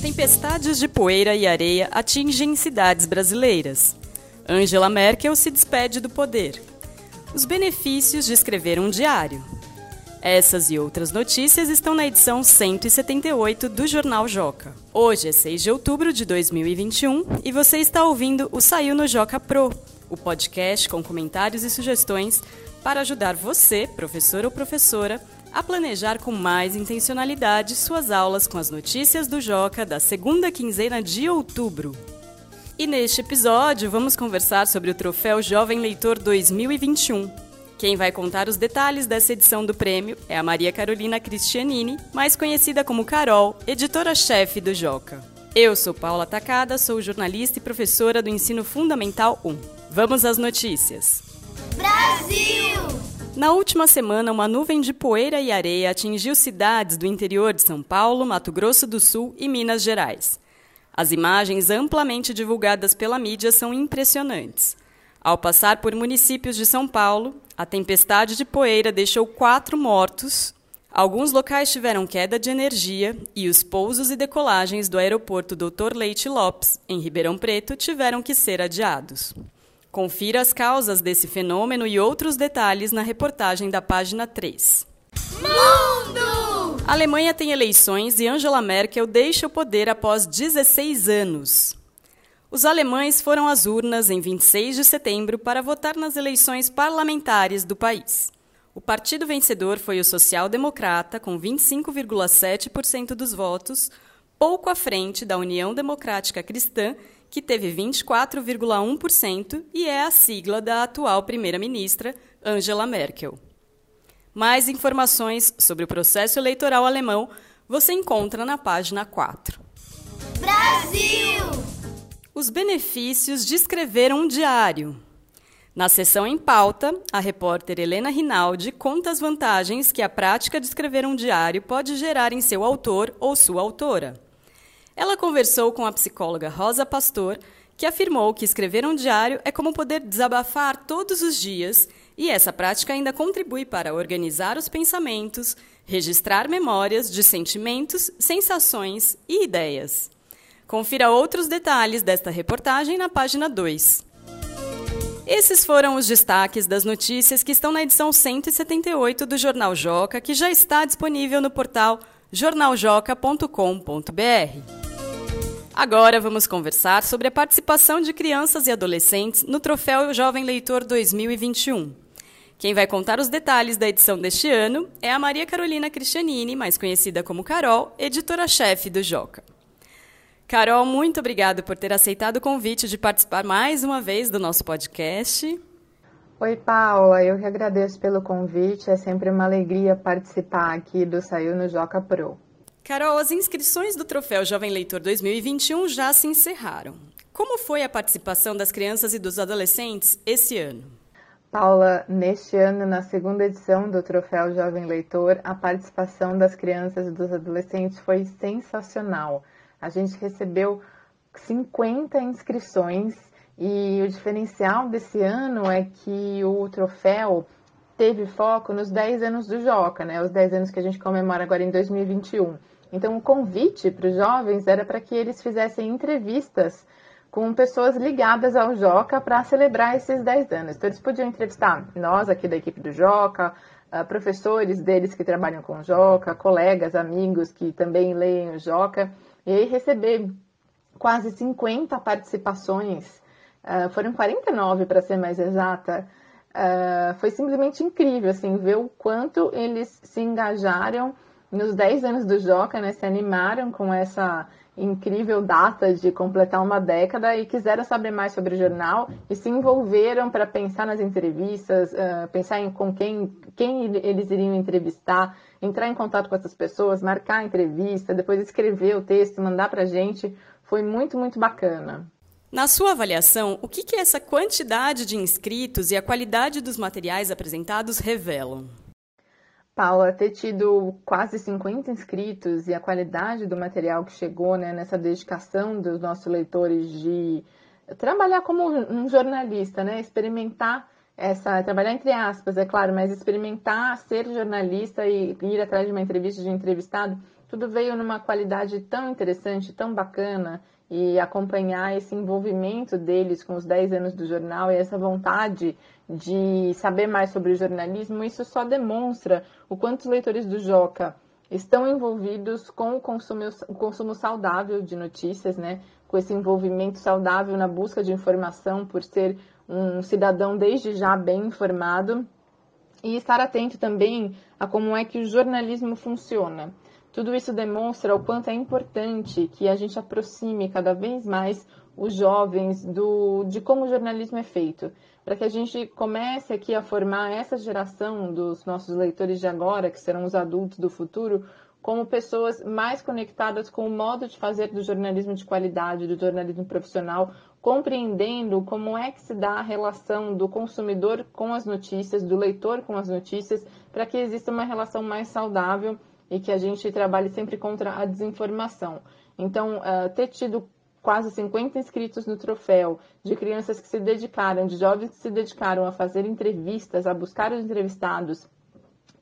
Tempestades de poeira e areia atingem cidades brasileiras. Angela Merkel se despede do poder. Os benefícios de escrever um diário. Essas e outras notícias estão na edição 178 do Jornal Joca. Hoje é 6 de outubro de 2021 e você está ouvindo o Saiu no Joca Pro, o podcast com comentários e sugestões para ajudar você, professor ou professora, a planejar com mais intencionalidade suas aulas com as notícias do Joca da segunda quinzena de outubro. E neste episódio vamos conversar sobre o Troféu Jovem Leitor 2021. Quem vai contar os detalhes dessa edição do prêmio é a Maria Carolina Cristianini, mais conhecida como Carol, editora-chefe do Joca. Eu sou Paula Tacada, sou jornalista e professora do Ensino Fundamental 1. Vamos às notícias. Brasil! Na última semana, uma nuvem de poeira e areia atingiu cidades do interior de São Paulo, Mato Grosso do Sul e Minas Gerais. As imagens amplamente divulgadas pela mídia são impressionantes. Ao passar por municípios de São Paulo, a tempestade de poeira deixou quatro mortos. Alguns locais tiveram queda de energia e os pousos e decolagens do aeroporto Dr. Leite Lopes, em Ribeirão Preto, tiveram que ser adiados. Confira as causas desse fenômeno e outros detalhes na reportagem da página 3. Mundo! A Alemanha tem eleições e Angela Merkel deixa o poder após 16 anos. Os alemães foram às urnas em 26 de setembro para votar nas eleições parlamentares do país. O partido vencedor foi o social-democrata, com 25,7% dos votos, pouco à frente da União Democrática Cristã, que teve 24,1% e é a sigla da atual primeira-ministra, Angela Merkel. Mais informações sobre o processo eleitoral alemão você encontra na página 4. Brasil! Os benefícios de escrever um diário. Na sessão em pauta, a repórter Helena Rinaldi conta as vantagens que a prática de escrever um diário pode gerar em seu autor ou sua autora. Ela conversou com a psicóloga Rosa Pastor, que afirmou que escrever um diário é como poder desabafar todos os dias e essa prática ainda contribui para organizar os pensamentos, registrar memórias de sentimentos, sensações e ideias. Confira outros detalhes desta reportagem na página 2. Esses foram os destaques das notícias que estão na edição 178 do Jornal Joca, que já está disponível no portal jornaljoca.com.br. Agora vamos conversar sobre a participação de crianças e adolescentes no Troféu Jovem Leitor 2021. Quem vai contar os detalhes da edição deste ano é a Maria Carolina Cristianini, mais conhecida como Carol, editora-chefe do Joca. Carol, muito obrigada por ter aceitado o convite de participar mais uma vez do nosso podcast. Oi, Paula, eu que agradeço pelo convite. É sempre uma alegria participar aqui do Saiu no Joca Pro. Carol, as inscrições do Troféu Jovem Leitor 2021 já se encerraram. Como foi a participação das crianças e dos adolescentes esse ano? Paula, neste ano, na segunda edição do Troféu Jovem Leitor, a participação das crianças e dos adolescentes foi sensacional. A gente recebeu 50 inscrições e o diferencial desse ano é que o troféu teve foco nos 10 anos do Joca, né? Os 10 anos que a gente comemora agora em 2021. Então, o convite para os jovens era para que eles fizessem entrevistas com pessoas ligadas ao Joca para celebrar esses 10 anos. Então, eles podiam entrevistar nós aqui da equipe do Joca, ah, professores deles que trabalham com o Joca, colegas, amigos que também leem o Joca, e aí receber quase 50 participações, ah, foram 49 para ser mais exata, ah, foi simplesmente incrível, assim, ver o quanto eles se engajaram nos 10 anos do Joca, né, se animaram com essa incrível data de completar uma década e quiseram saber mais sobre o jornal e se envolveram para pensar nas entrevistas, uh, pensar em com quem, quem eles iriam entrevistar, entrar em contato com essas pessoas, marcar a entrevista, depois escrever o texto, mandar para a gente. Foi muito, muito bacana. Na sua avaliação, o que, que essa quantidade de inscritos e a qualidade dos materiais apresentados revelam? Paula, ter tido quase 50 inscritos e a qualidade do material que chegou né, nessa dedicação dos nossos leitores de trabalhar como um jornalista, né, experimentar essa, trabalhar entre aspas, é claro, mas experimentar ser jornalista e ir atrás de uma entrevista de entrevistado, tudo veio numa qualidade tão interessante, tão bacana, e acompanhar esse envolvimento deles com os 10 anos do jornal e essa vontade de saber mais sobre o jornalismo, isso só demonstra o quanto os leitores do Joca estão envolvidos com o consumo, o consumo saudável de notícias, né? com esse envolvimento saudável na busca de informação, por ser um cidadão desde já bem informado, e estar atento também a como é que o jornalismo funciona. Tudo isso demonstra o quanto é importante que a gente aproxime cada vez mais os jovens do, de como o jornalismo é feito, para que a gente comece aqui a formar essa geração dos nossos leitores de agora, que serão os adultos do futuro, como pessoas mais conectadas com o modo de fazer do jornalismo de qualidade, do jornalismo profissional, compreendendo como é que se dá a relação do consumidor com as notícias, do leitor com as notícias, para que exista uma relação mais saudável e que a gente trabalhe sempre contra a desinformação. Então, uh, ter tido quase 50 inscritos no troféu, de crianças que se dedicaram, de jovens que se dedicaram a fazer entrevistas, a buscar os entrevistados,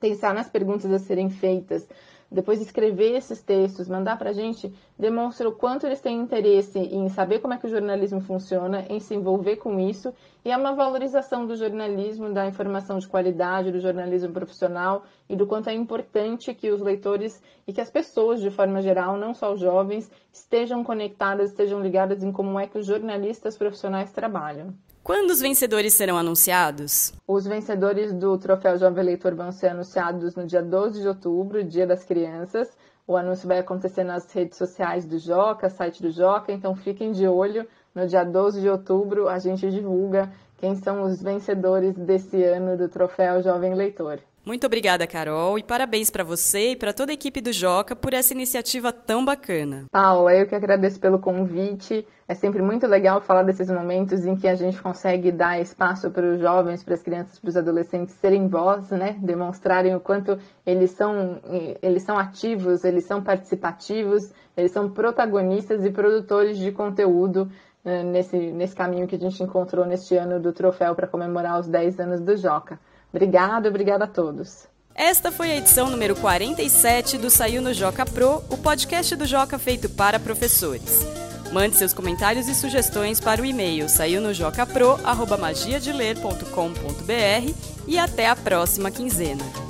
pensar nas perguntas a serem feitas, depois escrever esses textos, mandar para a gente, demonstra o quanto eles têm interesse em saber como é que o jornalismo funciona, em se envolver com isso, e é uma valorização do jornalismo, da informação de qualidade, do jornalismo profissional e do quanto é importante que os leitores e que as pessoas, de forma geral, não só os jovens, estejam conectadas, estejam ligadas em como é que os jornalistas profissionais trabalham. Quando os vencedores serão anunciados? Os vencedores do Troféu Jovem Leitor vão ser anunciados no dia 12 de outubro, Dia das Crianças. O anúncio vai acontecer nas redes sociais do Joca, site do Joca, então fiquem de olho. No dia 12 de outubro, a gente divulga quem são os vencedores desse ano do Troféu Jovem Leitor. Muito obrigada, Carol, e parabéns para você e para toda a equipe do Joca por essa iniciativa tão bacana. Paula, eu que agradeço pelo convite. É sempre muito legal falar desses momentos em que a gente consegue dar espaço para os jovens, para as crianças, para os adolescentes serem voz, né? Demonstrarem o quanto eles são, eles são ativos, eles são participativos, eles são protagonistas e produtores de conteúdo né, nesse, nesse caminho que a gente encontrou neste ano do troféu para comemorar os 10 anos do Joca. Obrigada, obrigada a todos. Esta foi a edição número 47 do Saiu no Joca Pro, o podcast do Joca feito para professores. Mande seus comentários e sugestões para o e-mail saiunojocapro@magiadeler.com.br e até a próxima quinzena.